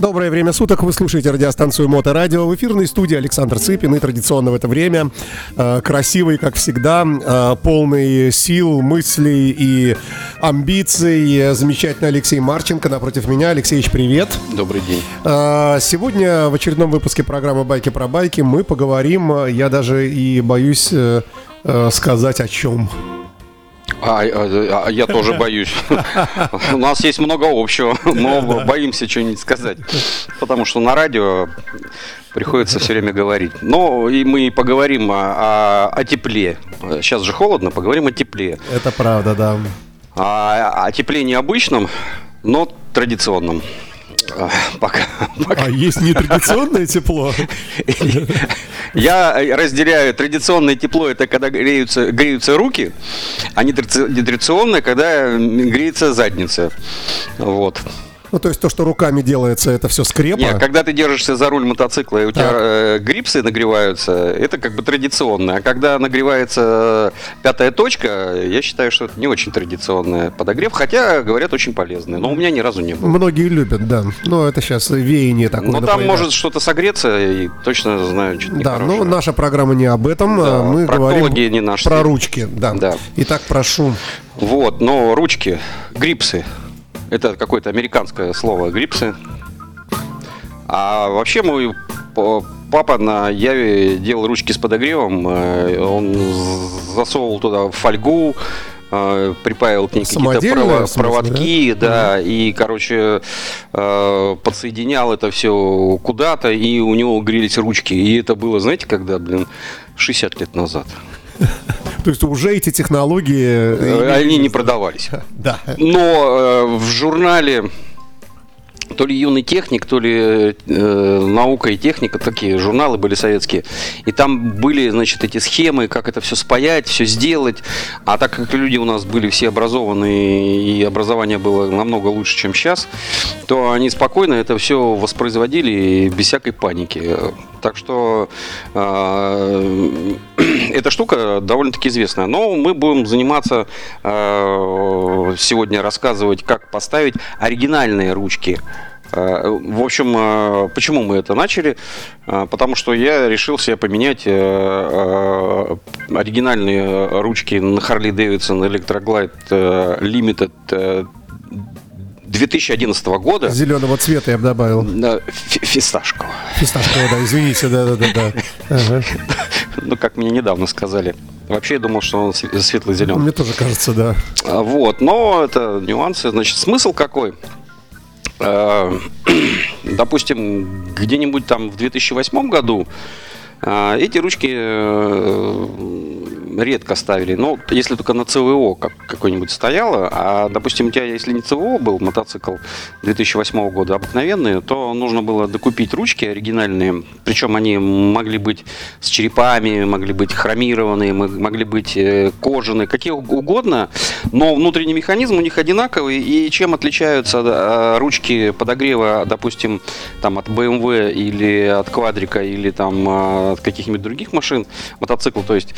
Доброе время суток. Вы слушаете радиостанцию Моторадио. В эфирной студии Александр Цыпин. И традиционно в это время э, красивый, как всегда, э, полный сил, мыслей и амбиций. Замечательный Алексей Марченко напротив меня. Алексеевич, привет. Добрый день. Э, сегодня в очередном выпуске программы «Байки про байки» мы поговорим, я даже и боюсь э, э, сказать о чем. А, а, а я тоже боюсь. У нас есть много общего, но боимся что-нибудь сказать. Потому что на радио приходится все время говорить. Но и мы поговорим о, о, о тепле. Сейчас же холодно, поговорим о тепле. Это правда, да. А, о тепле необычном, но традиционном. Пока, пока. А есть нетрадиционное тепло? Я разделяю традиционное тепло, это когда греются, греются руки, а нетрадиционное, когда греется задница. Вот. Ну, то есть то, что руками делается, это все скрепа? Нет, когда ты держишься за руль мотоцикла, и у тебя э, грипсы нагреваются, это как бы традиционно. А когда нагревается пятая точка, я считаю, что это не очень традиционный подогрев, хотя, говорят, очень полезный. Но у меня ни разу не было. Многие любят, да. Но это сейчас веяние такое. Но там может что-то согреться, и точно знаю, что-то Да, но наша программа не об этом. Да, Мы говорим не наши. про ручки. Да. да. Итак, прошу. Вот, но ручки, грипсы, это какое-то американское слово грипсы. А вообще мой папа на Яве делал ручки с подогревом. Э, он засовывал туда фольгу, э, припаивал к ней какие-то провод, проводки, да, да и, короче, э, подсоединял это все куда-то, и у него грелись ручки. И это было, знаете, когда, блин, 60 лет назад. То есть уже эти технологии... Э, они не продавались. Да. Но э, в журнале то ли юный техник, то ли э, наука и техника, такие журналы были советские. И там были, значит, эти схемы, как это все спаять, все сделать. А так как люди у нас были все образованные и образование было намного лучше, чем сейчас, то они спокойно это все воспроизводили без всякой паники. Так что э, эта штука довольно-таки известная. Но мы будем заниматься э, сегодня рассказывать, как поставить оригинальные ручки Э, в общем, э, почему мы это начали? Э, потому что я решил себе поменять оригинальные ручки на Harley Davidson Electroglide Limited 2011 года. Зеленого цвета я бы добавил. Фисташкового. Фисташкового, да, извините, да-да-да. Ну, как мне недавно сказали. Вообще я думал, что он светло-зеленый. Мне тоже кажется, да. Вот, но это нюансы. Значит, смысл какой? Э, допустим, где-нибудь там в 2008 году э, эти ручки э, редко ставили. Ну, если только на ЦВО как, какой-нибудь стояло. А, допустим, у тебя, если не ЦВО был мотоцикл 2008 года обыкновенный, то нужно было докупить ручки оригинальные. Причем они могли быть с черепами, могли быть хромированные, могли быть э, кожаные, какие угодно. Но внутренний механизм у них одинаковый. И чем отличаются ручки подогрева, допустим, там от BMW или от квадрика или там а, от каких-нибудь других машин, мотоцикл, то есть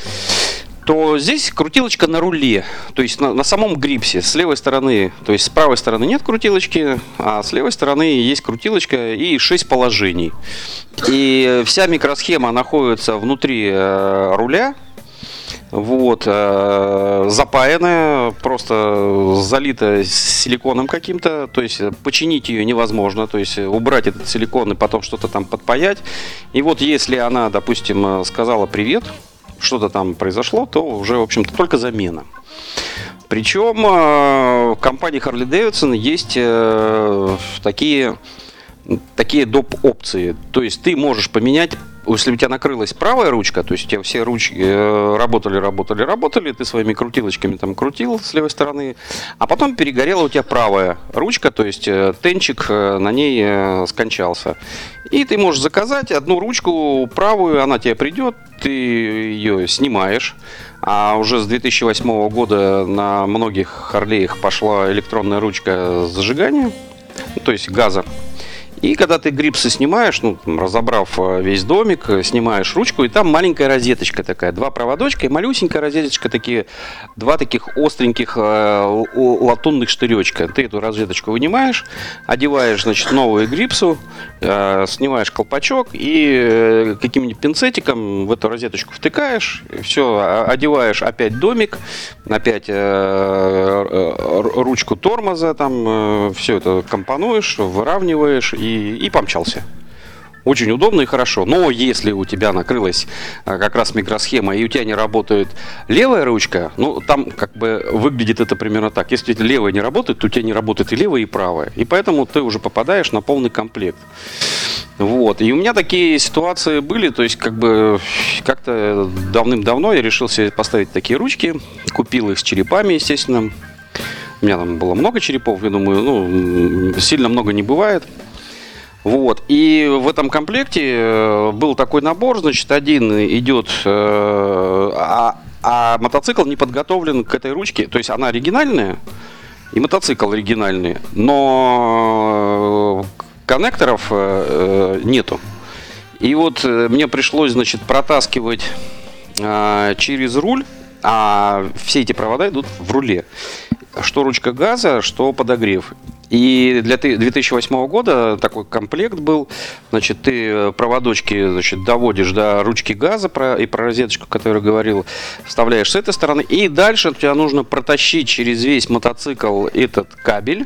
то здесь крутилочка на руле, то есть на, на самом грипсе. С левой стороны, то есть с правой стороны нет крутилочки, а с левой стороны есть крутилочка и 6 положений. И вся микросхема находится внутри э, руля, вот, э, запаянная, просто залита силиконом каким-то, то есть починить ее невозможно, то есть убрать этот силикон и потом что-то там подпаять. И вот если она, допустим, сказала привет, что-то там произошло, то уже, в общем-то, только замена. Причем э, в компании Harley Davidson есть э, такие, такие доп. опции. То есть ты можешь поменять если у тебя накрылась правая ручка, то есть у тебя все ручки э, работали, работали, работали, ты своими крутилочками там крутил с левой стороны, а потом перегорела у тебя правая ручка, то есть тенчик на ней скончался. И ты можешь заказать одну ручку правую, она тебе придет, ты ее снимаешь. А уже с 2008 года на многих Харлеях пошла электронная ручка зажигания, то есть газа. И когда ты грипсы снимаешь, ну, там, разобрав э, весь домик, э, снимаешь ручку, и там маленькая розеточка такая, два проводочка и малюсенькая розеточка, такие, два таких остреньких э, латунных штыречка. Ты эту розеточку вынимаешь, одеваешь, значит, новую грипсу, э, снимаешь колпачок и э, каким-нибудь пинцетиком в эту розеточку втыкаешь, все, одеваешь опять домик, опять э, э, ручку тормоза, там все это компонуешь, выравниваешь и, и помчался. Очень удобно и хорошо. Но если у тебя накрылась а, как раз микросхема, и у тебя не работает левая ручка, ну, там как бы выглядит это примерно так. Если левая не работает, то у тебя не работает и левая, и правая. И поэтому ты уже попадаешь на полный комплект. Вот. И у меня такие ситуации были, то есть как бы как-то давным-давно я решил себе поставить такие ручки, купил их с черепами, естественно. У меня там было много черепов, я думаю, ну, сильно много не бывает. Вот. И в этом комплекте э, был такой набор, значит, один идет, э, а, а мотоцикл не подготовлен к этой ручке, то есть она оригинальная, и мотоцикл оригинальный, но коннекторов э, нету. И вот мне пришлось, значит, протаскивать через руль, а все эти провода идут в руле. Что ручка газа, что подогрев. И для 2008 года такой комплект был. Значит, ты проводочки значит, доводишь до ручки газа про, и про розеточку, которую говорил, вставляешь с этой стороны. И дальше тебе нужно протащить через весь мотоцикл этот кабель,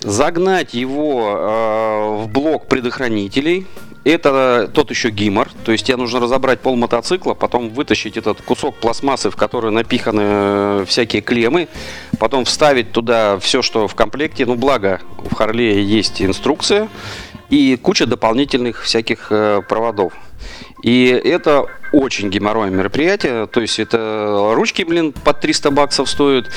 загнать его э, в блок предохранителей, это тот еще гимор, то есть тебе нужно разобрать пол мотоцикла, потом вытащить этот кусок пластмассы, в который напиханы э, всякие клеммы, потом вставить туда все, что в комплекте. Ну, благо, в Харлее есть инструкция и куча дополнительных всяких э, проводов. И это очень геморройное мероприятие. То есть это ручки, блин, под 300 баксов стоят.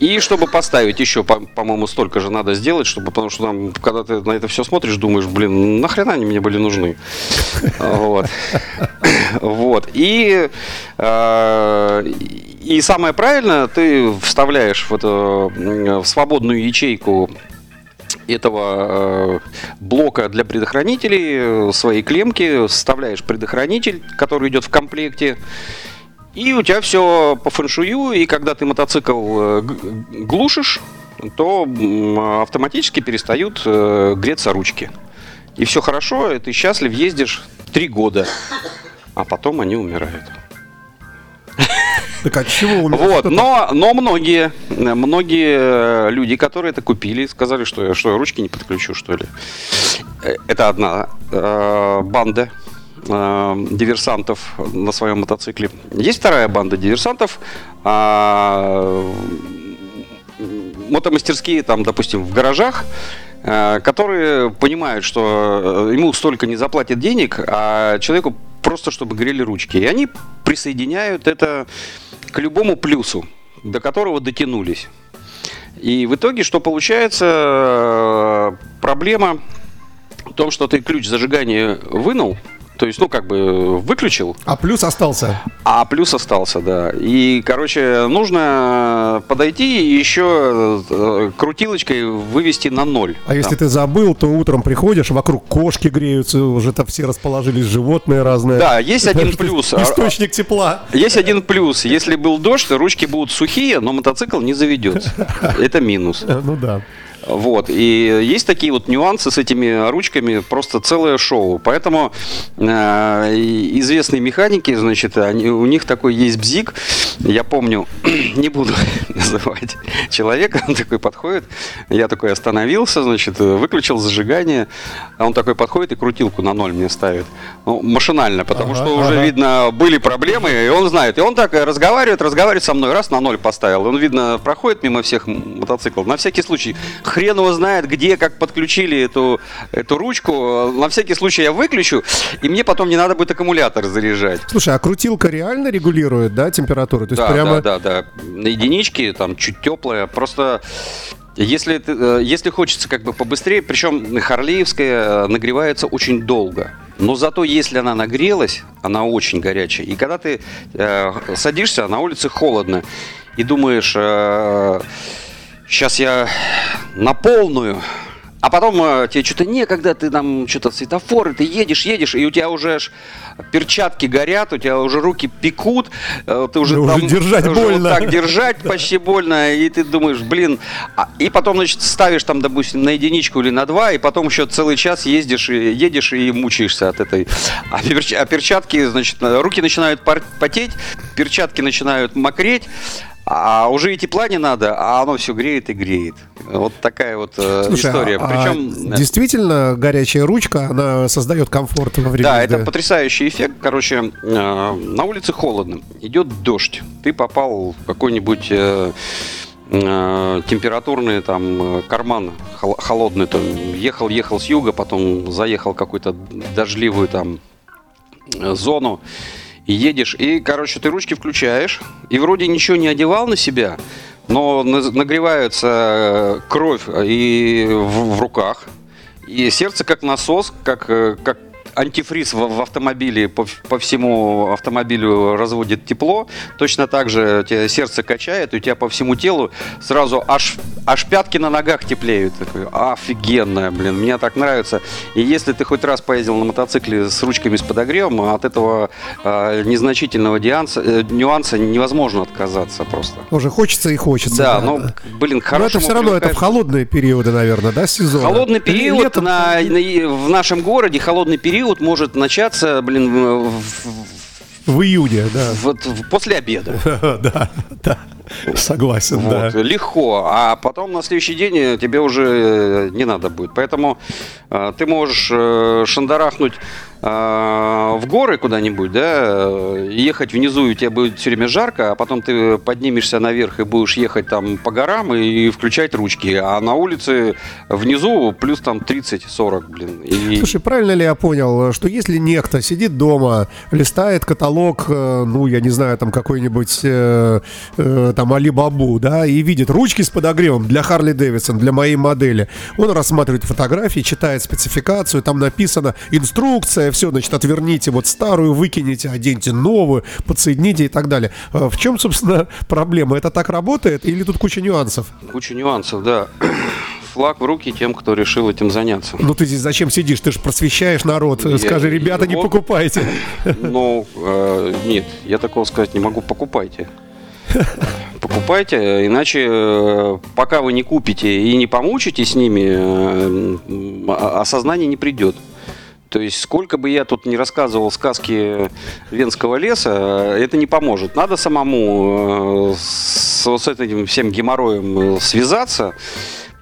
И чтобы поставить еще, по- моему столько же надо сделать, чтобы, потому что там, когда ты на это все смотришь, думаешь, блин, нахрена они мне были нужны. Вот. Вот. И, э, и самое правильное, ты вставляешь в, эту, в свободную ячейку этого э, блока для предохранителей свои клемки, вставляешь предохранитель, который идет в комплекте, и у тебя все по фэншую, и когда ты мотоцикл э, глушишь, то автоматически перестают э, греться ручки. И все хорошо, и ты счастлив, ездишь три года, а потом они умирают. Так от чего умирают? Вот, но, но многие, многие люди, которые это купили, сказали, что я что, ручки не подключу, что ли. Э, это одна э, банда э, диверсантов на своем мотоцикле. Есть вторая банда диверсантов. Э, мотомастерские, там, допустим, в гаражах, э, которые понимают, что ему столько не заплатят денег, а человеку просто чтобы грели ручки. И они присоединяют это к любому плюсу, до которого дотянулись. И в итоге что получается? Проблема в том, что ты ключ зажигания вынул, то есть, ну, как бы выключил. А плюс остался. А плюс остался, да. И, короче, нужно подойти и еще э, крутилочкой вывести на ноль. А там. если ты забыл, то утром приходишь, вокруг кошки греются, уже там все расположились, животные разные. Да, есть один плюс. Источник тепла. Есть один плюс. Если был дождь, ручки будут сухие, но мотоцикл не заведется. Это минус. Ну да. Вот. И есть такие вот нюансы с этими ручками, просто целое шоу. Поэтому э, известные механики, значит, они, у них такой есть бзик. Я помню, не буду называть человека, он такой подходит. Я такой остановился, значит, выключил зажигание. А он такой подходит и крутилку на ноль мне ставит. Ну, машинально, потому ага, что ага. уже, видно, были проблемы, и он знает. И он так разговаривает, разговаривает со мной, раз на ноль поставил. Он, видно, проходит мимо всех мотоциклов. На всякий случай хрен его знает, где, как подключили эту, эту ручку. На всякий случай я выключу, и мне потом не надо будет аккумулятор заряжать. Слушай, а крутилка реально регулирует, да, температуру? То есть да, прямо... да, да, да. На единичке там чуть теплая. Просто если, э, если хочется как бы побыстрее, причем Харлеевская э, нагревается очень долго. Но зато если она нагрелась, она очень горячая. И когда ты э, садишься, на улице холодно, и думаешь, э, сейчас я на полную, А потом э, тебе что-то некогда, ты там что-то светофоры, ты едешь, едешь, и у тебя уже аж перчатки горят, у тебя уже руки пекут, э, ты уже, уже там, держать уже больно. Вот так держать почти больно, и ты думаешь, блин, а- и потом, значит, ставишь там, допустим, на единичку или на два, и потом еще целый час ездишь и едешь и мучаешься от этой. А, перч- а перчатки, значит, э, руки начинают потеть, перчатки начинают мокреть. А уже и тепла не надо, а оно все греет и греет. Вот такая вот э, Слушай, история. а- Причем а действительно горячая ручка, она создает комфорт во время да, езды? это потрясающий эффект. Короче, э, на улице холодно, идет дождь. Ты попал в какой-нибудь э, температурный там карман хол- холодный. Там, ехал, ехал с юга, потом заехал в какую-то дождливую там зону. Едешь, и, короче, ты ручки включаешь, и вроде ничего не одевал на себя, но на- нагревается э, кровь и в, в руках, и сердце как насос, как, э, как антифриз в, в автомобиле по, по всему автомобилю разводит тепло. Точно так же тебя сердце качает, у тебя по всему телу сразу аж, аж пятки на ногах теплеют. Такой, офигенно, блин, мне так нравится. И если ты хоть раз поездил на мотоцикле с ручками с подогревом, от этого э, незначительного дианса- э, нюанса невозможно отказаться просто. Уже хочется и хочется. Да, ну, блин, к Но это все равно это в холодные периоды, наверное, да, сезона? Холодный период летом? на, на- в нашем городе, холодный период может начаться, блин, в- в- июне, да. вот после обеда. Да, да, согласен, да. Вот, легко. А потом на следующий день э, тебе уже э, не надо будет. Поэтому э, ты можешь э, шандарахнуть в горы куда-нибудь, да, и ехать внизу, и тебе будет все время жарко, а потом ты поднимешься наверх и будешь ехать там по горам и включать ручки. А на улице внизу плюс там 30-40, блин. И... Слушай, правильно ли я понял, что если некто сидит дома, листает каталог, э, ну, я не знаю, там какой-нибудь э, э, там Алибабу, да, и видит ручки с подогревом для Харли Дэвидсон, для моей модели, он рассматривает фотографии, читает спецификацию, там написано инструкция, все, значит, отверните вот старую, выкинете, оденьте новую, подсоедините и так далее. Э, В чем, собственно, проблема? Это так работает или тут куча нюансов? Куча нюансов, да. Флаг в руки тем, кто решил этим заняться. Ну ты здесь зачем сидишь? Ты же просвещаешь народ. Я- Скажи, ребята, не вот. покупайте. Ну, э, нет, я такого сказать не могу. Покупайте. Покупайте, иначе э, пока вы не купите и не помучитесь с ними, э, а- осознание не придет. То есть, сколько бы я тут не рассказывал сказки Венского леса, это не поможет. Надо самому э, с, вот с этим всем геморроем э, связаться,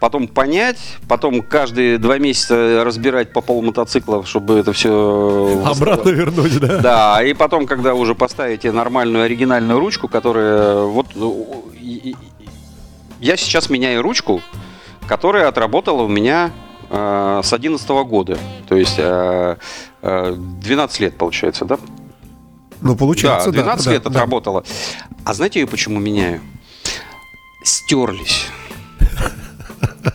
потом понять, потом каждые два месяца разбирать по пол мотоцикла, чтобы это все Обратно вернуть, да? да, и потом, когда уже поставите нормальную оригинальную ручку, которая вот э, и- и- я сейчас меняю ручку, которая отработала у меня э, с 11 года, то есть э, э, 12 лет получается, да? Ну, получается, да, да. 12 да, лет да. отработала. А знаете, я почему меняю? Стерлись.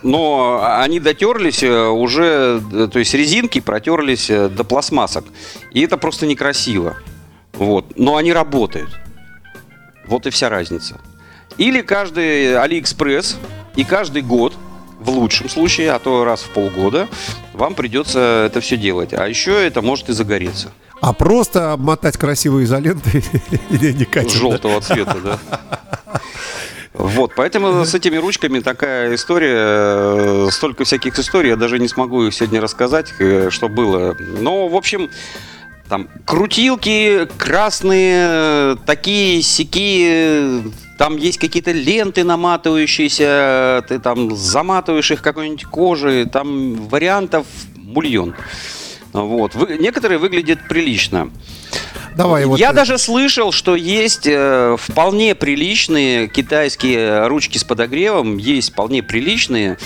Но они дотерлись э, уже, э, то есть резинки протерлись э, до пластмассок. И это просто некрасиво. Вот. Но они работают. Вот и вся разница. Или каждый Алиэкспресс и каждый год, в лучшем случае, а то раз в полгода, вам придется это все делать. А еще это может и загореться. А просто обмотать красивой изолентой не, не катит, да? желтого цвета, да. Вот, поэтому с этими ручками такая история, э, столько всяких историй, я даже не смогу их сегодня рассказать, э, что было. Но, в общем, там крутилки красные, э, такие, сякие, там есть какие-то ленты наматывающиеся, ты там заматываешь их какой-нибудь кожей, там вариантов мульон. Вот. Вы- некоторые выглядят прилично. Давай вот... Я э, даже слышал, что есть э, вполне приличные китайские ручки с подогревом, есть вполне приличные,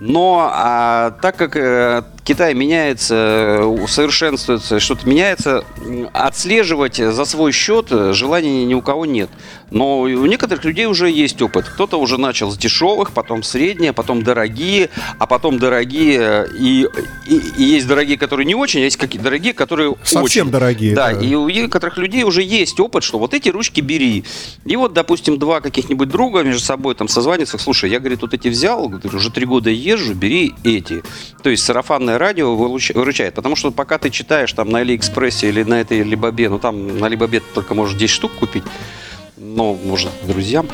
но а, так как э, Китай меняется, усовершенствуется, что-то меняется, отслеживать за свой счет желания ни у кого нет. Но у некоторых людей уже есть опыт. Кто-то уже начал с дешевых, потом средние, потом дорогие, а потом дорогие и, и, и есть дорогие, которые не очень, а есть какие дорогие, которые совсем очень. дорогие. Да, да, и у некоторых людей уже есть опыт, что вот эти ручки бери. И вот, допустим, два каких-нибудь друга между собой там созваниваются, слушай, я, говорит, вот эти взял, уже три года езжу, бери эти. То есть сарафанное радио выручает, потому что пока ты читаешь там на Алиэкспрессе или на этой Либабе, ну там на Либабе ты только можешь 10 штук купить, ну, может, друзьям.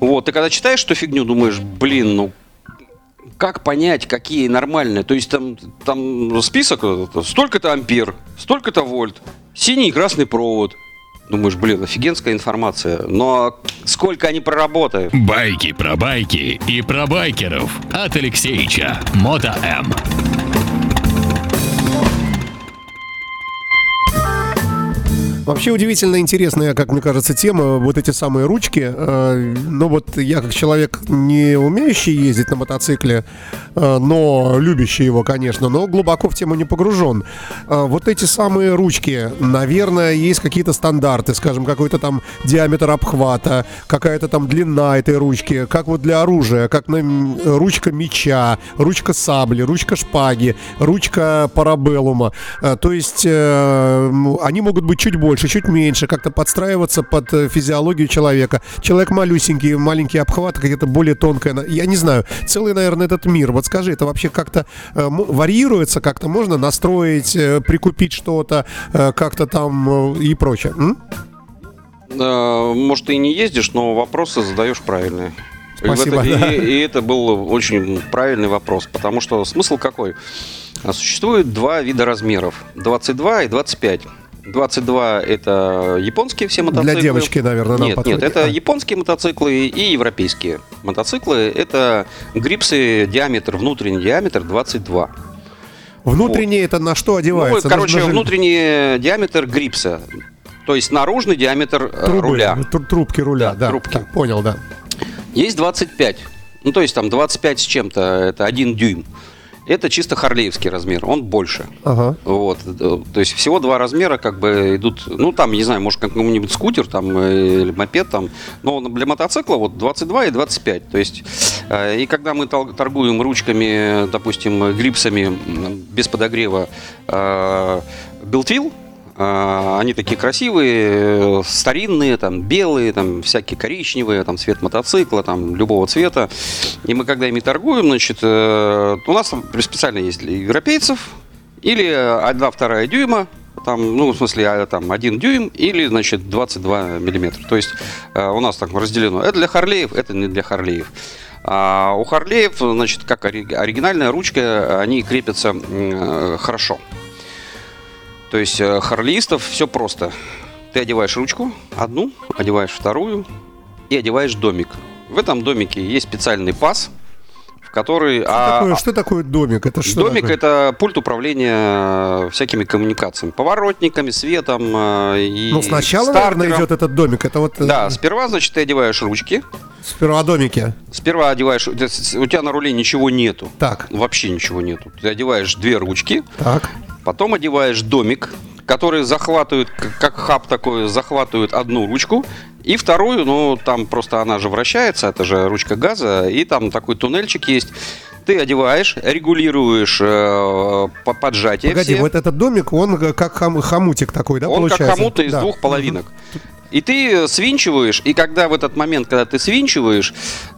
Вот, ты когда читаешь эту фигню, думаешь, блин, ну как понять, какие нормальные? То есть там, там список, столько-то ампер, столько-то вольт, синий и красный провод. Думаешь, блин, офигенская информация. Но сколько они проработают? Байки про байки и про байкеров от Алексеича. Мото М. Вообще удивительно интересная, как мне кажется, тема. Вот эти самые ручки. Э, ну вот я как человек, не умеющий ездить на мотоцикле, э, но любящий его, конечно, но глубоко в тему не погружен. Э, вот эти самые ручки, наверное, есть какие-то стандарты, скажем, какой-то там диаметр обхвата, какая-то там длина этой ручки, как вот для оружия, как на ручка меча, ручка сабли, ручка шпаги, ручка парабеллума. То есть они могут быть чуть больше больше, чуть меньше, как-то подстраиваться под э, физиологию человека. Человек малюсенький, маленький обхват, какая-то более тонкая. Я не знаю, целый, наверное, этот мир. Вот скажи, это вообще как-то э, варьируется, как-то можно настроить, э, прикупить что-то, э, как-то там э, и прочее? М? Может, ты и не ездишь, но вопросы задаешь правильные. Спасибо, и, это, да. и, и это был очень правильный вопрос, потому что смысл какой? Существует два вида размеров, 22 и 25. 22 это японские все мотоциклы. Для девочки, наверное, нам Нет, подходит. нет, это а. японские мотоциклы и европейские мотоциклы. Это грипсы диаметр, внутренний диаметр 22. Внутренний вот. это на что одевается? Ну, короче, на, внутренний диаметр грипса. То есть наружный диаметр э, Трубы, руля. Трубки руля, да. да трубки. Так, понял, да. Есть 25. Ну, то есть там 25 с чем-то, это 1 дюйм. Это чисто харлеевский размер, он больше. Ага. Вот, то есть всего два размера как бы идут, ну там, не знаю, может какой-нибудь скутер там э, или мопед там, но для мотоцикла вот 22 и 25. То есть, э, и когда мы торгуем ручками, допустим, грипсами без подогрева э, Белтвилл, а, они такие красивые, старинные, там, белые, там, всякие коричневые, там, цвет мотоцикла, там, любого цвета. И мы, когда ими торгуем, значит, э, у нас там специально есть для европейцев, или 1-2 дюйма, там, ну, в смысле, а, там, 1 дюйм или, значит, 22 миллиметра. То есть э, у нас так разделено. Это для Харлеев, это не для Харлеев. А у Харлеев, значит, как оригинальная ручка, они крепятся э, хорошо. То есть э, харлистов все просто. Ты одеваешь ручку, одну, одеваешь вторую и одеваешь домик. В этом домике есть специальный паз, в который... Что, а, такое, что такое домик? Это что домик такое? это пульт управления всякими коммуникациями, поворотниками, светом э, и Ну сначала, стартером. наверное, идет этот домик. Это вот... э, Да, сперва, значит, ты одеваешь ручки. Сперва домики. Сперва одеваешь... У тебя на руле ничего нету. Так. Вообще ничего нету. Ты одеваешь две ручки. Так. Потом одеваешь домик, который захватывает, как хаб такой, захватывает одну ручку, и вторую, ну, там просто она же вращается, это же ручка газа, и там такой туннельчик есть. Ты одеваешь, регулируешь э, поджатие. Погоди, все. вот этот домик, он как хом, хомутик такой, да, он получается? как хомут из да. двух половинок. И ты свинчиваешь, и когда в этот момент, когда ты свинчиваешь,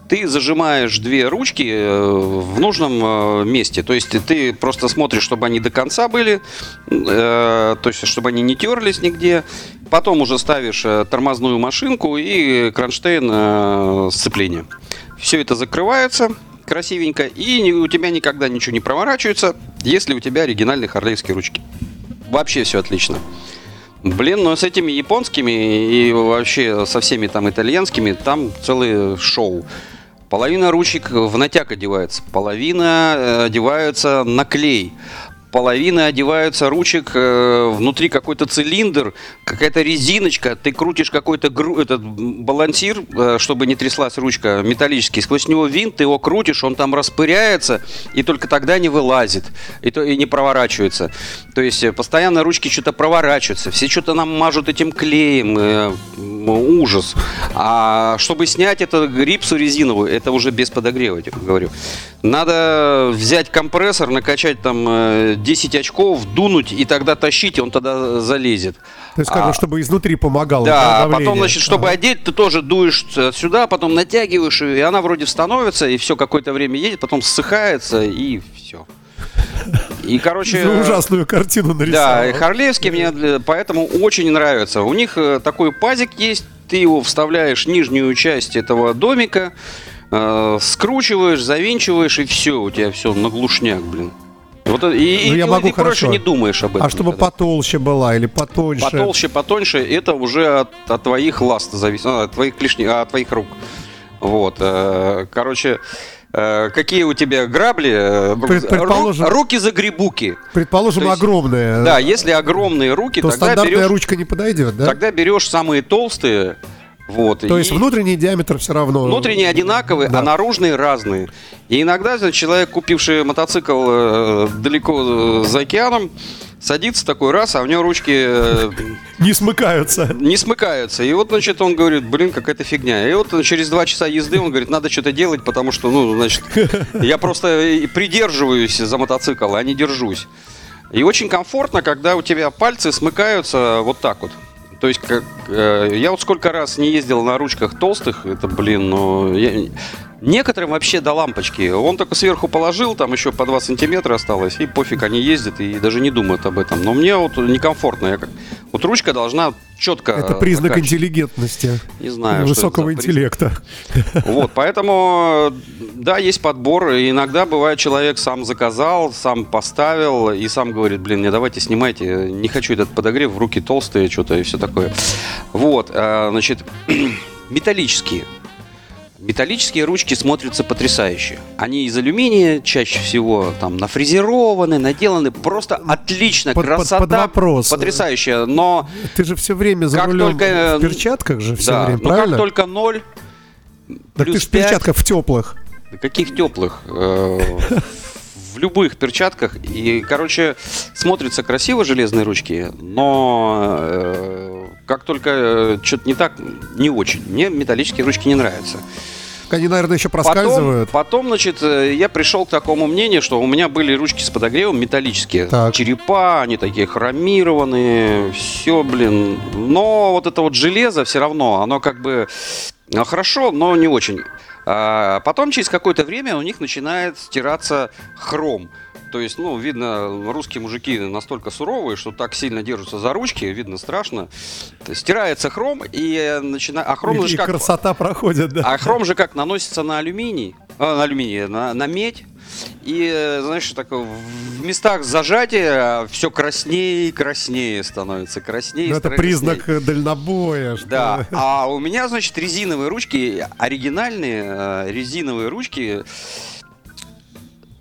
ты зажимаешь две ручки э, в нужном э, месте. То есть ты просто смотришь, чтобы они до конца были, э, то есть чтобы они не терлись нигде. Потом уже ставишь тормозную машинку и кронштейн сцепления. Все это закрывается красивенько, и у тебя никогда ничего не проворачивается, если у тебя оригинальные харлейские ручки. Вообще все отлично. Блин, ну с этими японскими и вообще со всеми там итальянскими там целое шоу. Половина ручек в натяг одевается, половина одеваются на клей, половины одеваются ручек, э, внутри какой-то цилиндр, какая-то резиночка, ты крутишь какой-то гру- этот балансир, э, чтобы не тряслась ручка металлический, сквозь него винт, ты его крутишь, он там распыряется, и только тогда не вылазит, и, то, и не проворачивается. То есть э, постоянно ручки что-то проворачиваются, все что-то нам мажут этим клеем, э, ужас. А чтобы снять эту грипсу резиновую, это уже без подогрева, я говорю. Надо взять компрессор, накачать там э, 10 очков, дунуть и тогда тащить, и он тогда залезет. То есть, как А, чтобы изнутри помогало. да, давление. потом, значит, чтобы Ага. одеть, ты тоже дуешь э, сюда, потом натягиваешь, и она вроде становится, и все какое-то время едет, потом ссыхается, и все. И, короче... За ужасную картину нарисовал. Да, и Харлеевские мне для- поэтому очень нравятся. У них э, такой пазик есть, ты его вставляешь в нижнюю часть этого домика, э, скручиваешь, завинчиваешь, и все, у тебя все на глушняк, блин. Вот, и, Ну, и я ты- могу ты хорошо. не думаешь об этом. А чтобы никогда. потолще была или потоньше? Потолще, потоньше, это уже от, от твоих ласт зависит, ну, от твоих клешней, от твоих рук. Вот, э, короче, э, какие у тебя грабли? э, Пред- предположим- ру- руки за грибуки. Предположим, То есть- огромные. Да, если огромные руки, то тогда стандартная берешь, ручка не подойдет, да? тогда берешь самые толстые. Вот, То есть и внутренний диаметр все равно. внутренние одинаковые, Да. а наружные разные. И иногда значит, человек, купивший мотоцикл э, далеко э, за океаном, садится такой раз, а у него ручки э, Не смыкаются. не смыкаются. И вот, значит, он говорит, блин, какая-то фигня. И вот через два часа езды он говорит, надо что-то делать, потому что, ну, значит, я просто придерживаюсь за мотоцикл, а не держусь. И очень комфортно, когда у тебя пальцы смыкаются вот так вот. То есть, как, э, я вот сколько раз не ездил на ручках толстых, это, блин, ну, я- некоторым вообще до лампочки. Он только сверху положил, там еще по 2 сантиметра осталось, и пофиг, они ездят и даже не думают об этом. Но мне вот некомфортно. Я как, вот ручка должна четко... Это признак закачивать. интеллигентности. Не знаю, это высокого интеллекта. Вот, поэтому, да, есть подбор. И иногда бывает, человек сам заказал, сам поставил и сам говорит, блин, не давайте снимайте, не хочу этот подогрев, в руки толстые, что-то и все такое. Вот, э, значит, металлические. Металлические ручки смотрятся потрясающе. Они из алюминия чаще всего там нафрезерованы, наделаны просто отлично, Под- красота под вопрос. потрясающая. Но Ты же все время за Как рулем только, э, в перчатках же все да, время, но правильно? как только ноль, Так ты же в перчатках в теплых. Каких теплых? Э, В любых перчатках. И, короче, смотрятся красиво железные ручки, но э, как только что-то не так, не очень. Мне металлические ручки не нравятся. Они, наверное, еще Потом, проскальзывают. потом, значит, э, я пришел к такому мнению, что у меня были ручки с подогревом металлические. Так. Черепа, они такие хромированные, все, блин. Но вот это вот железо все равно, оно как бы э, хорошо, но не очень. А потом через какое-то время у них начинает стираться хром. То есть, ну, видно, русские мужики настолько суровые, что так сильно держатся за ручки, видно страшно. Стирается хром и начинает... А хром И, же как... красота проходит, да. А хром же как наносится на алюминий, а, на алюминий, на, на медь. И, знаешь, так в местах зажатия все краснее и краснее становится. Краснее и Ну, это краснее. признак дальнобоя. что- Да, а у меня, значит, резиновые ручки, оригинальные э, резиновые ручки,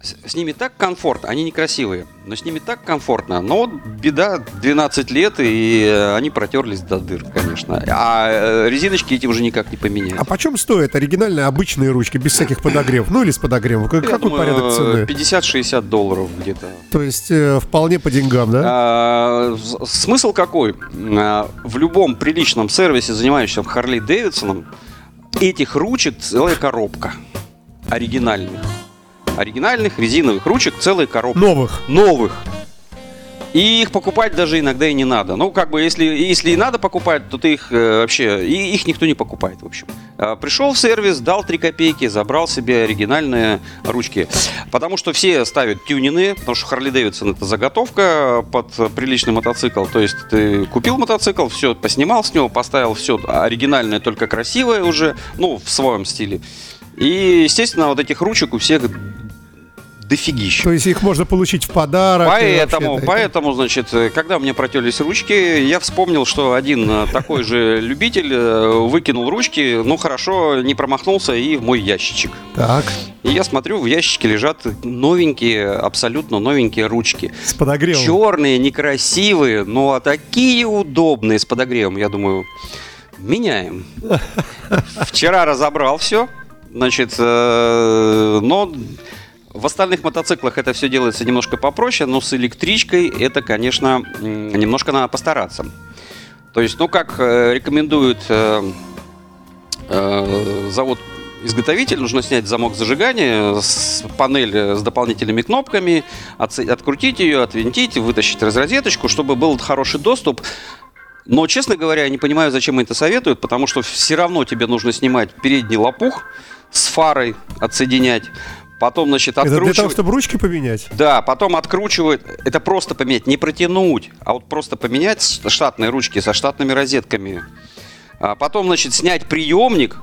с, с ними так комфортно, они некрасивые, но с ними так комфортно. Но вот беда, 12 лет, и э, они протерлись до дыр, конечно. А э, резиночки эти уже никак не поменяют. А почем стоят оригинальные обычные ручки без всяких подогревов? Ну или с подогревом? Как- Я Какой думаю, порядок цены? 50-60 долларов где-то. То есть э, вполне по деньгам, да? А, смысл какой? А, В любом приличном сервисе, занимающемся Харли Дэвидсоном, этих ручек целая коробка. Оригинальных. Оригинальных резиновых ручек целая коробка. Новых. Новых. И их покупать даже иногда и не надо. Ну, как бы, если, если и надо покупать, то ты их э, вообще... И их никто не покупает, в общем. А, пришел в сервис, дал 3 копейки, забрал себе оригинальные ручки. Потому что все ставят тюнины, потому что Харли Дэвидсон это заготовка под приличный мотоцикл. То есть ты купил мотоцикл, все, поснимал с него, поставил все оригинальное, только красивое уже, ну, в своем стиле. И, естественно, вот этих ручек у всех дофигища. То есть их можно получить в подарок. Поэтому, вообще, поэтому, значит, э, когда мне протерлись ручки, я вспомнил, что один э, такой же любитель э, выкинул ручки, ну хорошо, не промахнулся и в мой ящичек. Так, И я смотрю, в ящичке лежат новенькие, абсолютно новенькие ручки. с подогревом. Черные, некрасивые, но такие удобные с подогревом. Я думаю, меняем. Вчера разобрал все, значит, э, но в остальных мотоциклах это все делается немножко попроще, но с электричкой это, конечно, немножко надо постараться. То есть, ну, как э, рекомендует э, э, завод изготовитель, нужно снять замок зажигания, с панель э, с дополнительными кнопками, отце- открутить ее, отвинтить, вытащить разрозеточку, чтобы был хороший доступ. Но, честно говоря, я не понимаю, зачем это советуют, потому что все равно тебе нужно снимать передний лопух с фарой, отсоединять. Потом, значит, Это для того, откручивать. чтобы ручки поменять? Да, потом откручивает. Это просто поменять, не протянуть, а вот просто поменять штатные ручки со штатными розетками. А потом, значит, снять приемник,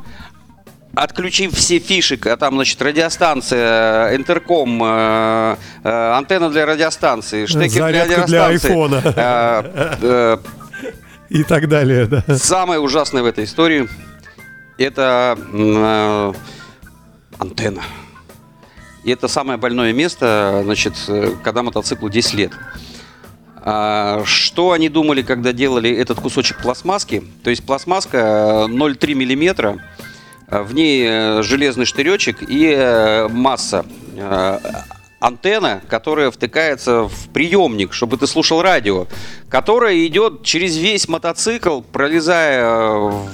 отключив все фиши, а там, значит, радиостанция, интерком, э, э, антенна для радиостанции, штекер Зарядка для для радиостанции. айфона. Э, э, И так далее, да. Самое ужасное в этой истории это э, антенна. И это самое больное место, значит, э, когда мотоциклу 10 лет. А, Что они думали, когда делали этот кусочек пластмасски? То есть пластмасска э, 0,3 миллиметра, э, в ней э, железный штыречек и э, масса. Э, Антенна, которая втыкается в приемник, чтобы ты слушал радио, которая идет через весь мотоцикл, пролезая э,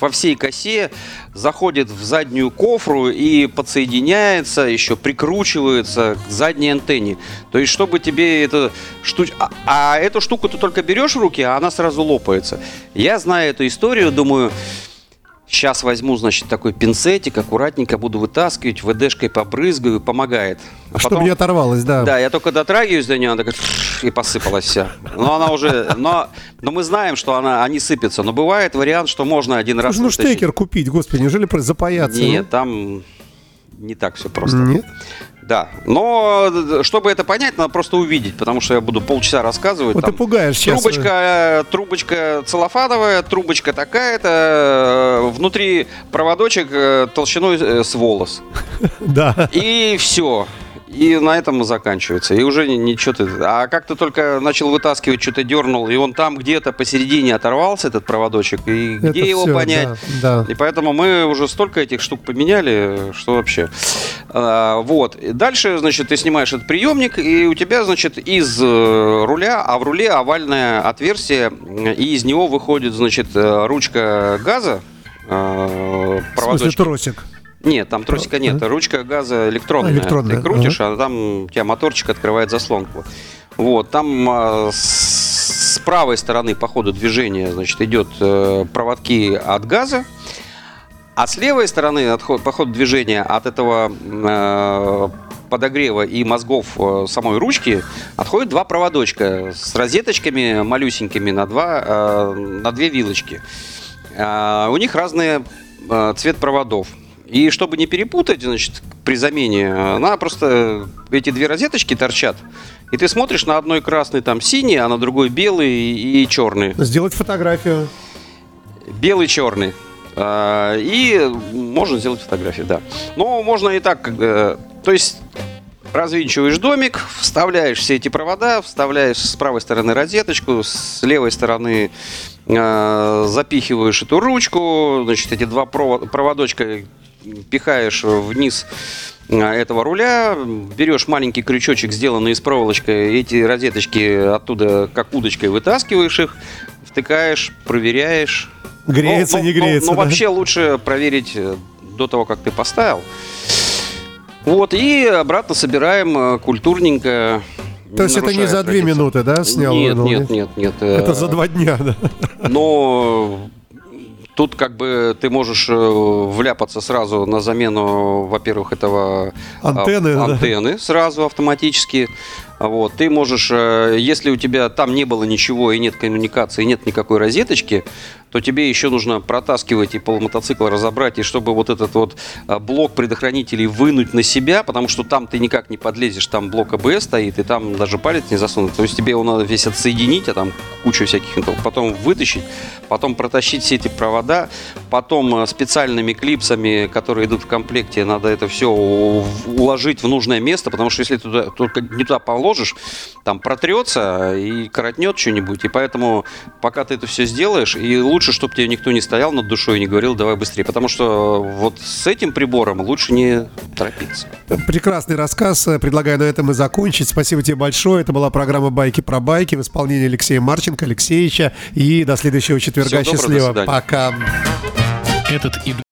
во всей косе, заходит в заднюю кофру и подсоединяется, еще прикручивается к задней антенне. То есть, чтобы тебе это штуч... а, а эту штуку ты только берешь в руки, а она сразу лопается. Я знаю эту историю, думаю, сейчас возьму, значит, такой пинцетик, аккуратненько буду вытаскивать, ВДшкой побрызгаю, помогает. А Чтобы не оторвалось, да. да, я только дотрагиваюсь до нее, она такая и посыпалась вся. Но она уже, но, но мы знаем, что она, они сыпятся. Но бывает вариант, что можно один раз. Слушай, ну вытащить. штекер купить, господи, неужели запаяться? Нет, там не так все просто. Нет? Да. Но э, чтобы это понять, надо просто увидеть, потому что я буду полчаса рассказывать. Вот там ты пугаешь сейчас. Трубочка, э, трубочка целлофановая, трубочка такая-то, э, внутри проводочек э, толщиной э, с волос. Да. И все. И на этом заканчивается. И уже ни- ничего ты... А как ты только начал вытаскивать, что-то дернул, и он там где-то посередине оторвался, этот проводочек, и где Это его понять? Да, да. И поэтому мы уже столько этих штук поменяли, что вообще. А, вот. И дальше, значит, ты снимаешь этот приемник, и у тебя, значит, из э, руля, а в руле овальное отверстие, и из него выходит, значит, э, ручка газа, э, В смысле проводочек. тросик. Нет, там тросика нет. Ручка газа электронная. А, электронная, Ты крутишь, а там у тебя моторчик открывает заслонку. Вот, там а, с, правой стороны по ходу движения, значит, идет э, проводки от газа, а с левой стороны от по ходу движения от этого э, подогрева и мозгов э, самой ручки отходят два проводочка с розеточками малюсенькими на, два, э, на две вилочки. А, у них разный э, цвет проводов. И чтобы не перепутать, значит, при замене, она просто эти две розеточки торчат. И ты смотришь на одной красный там синий, а на другой белый и черный. Сделать фотографию. Белый, черный. А, И можно сделать фотографию, да. Но можно и так, то есть развинчиваешь домик, вставляешь все эти провода, вставляешь с правой стороны розеточку, с левой стороны э, запихиваешь эту ручку, значит, эти два прово- проводочка пихаешь вниз э, этого руля, берешь маленький крючочек, сделанный из проволочки, эти розеточки оттуда как удочкой вытаскиваешь их, втыкаешь, проверяешь. Греется, Ну, не ну, ну, греется. Ну, да? вообще лучше проверить до того, как ты поставил. Вот, и обратно собираем э, культурненько. То есть это не за две традиции. минуты, да, снял? Нет, вынул, нет, нет, нет. э, Это за два дня, да. Но тут как бы ты можешь э, вляпаться сразу на замену, во-первых, этого а, Антенны, да. антенны сразу автоматически. Вот, ты можешь, э, если у тебя там не было ничего и нет коммуникации, нет никакой розеточки, то тебе еще нужно протаскивать и полмотоцикл разобрать, и чтобы вот этот вот а, блок предохранителей вынуть на себя, потому что там ты никак не подлезешь, там блок АБС стоит, и там даже палец не засунут. То есть тебе его надо весь отсоединить, а там кучу всяких потом вытащить, потом протащить все эти провода, потом а, специальными клипсами, которые идут в комплекте, надо это все уложить в нужное место, потому что если туда только не туда положишь, там протрется и коротнет что-нибудь, и поэтому пока ты это все сделаешь, и лучше чтобы тебе никто не стоял над душой и не говорил, давай быстрее. Потому что вот с этим прибором лучше не торопиться. Прекрасный рассказ. Предлагаю на этом и закончить. Спасибо тебе большое. Это была программа «Байки про байки» в исполнении Алексея Марченко, Алексеевича. И до следующего четверга. Всего Счастливо. Доброго, Пока. Этот и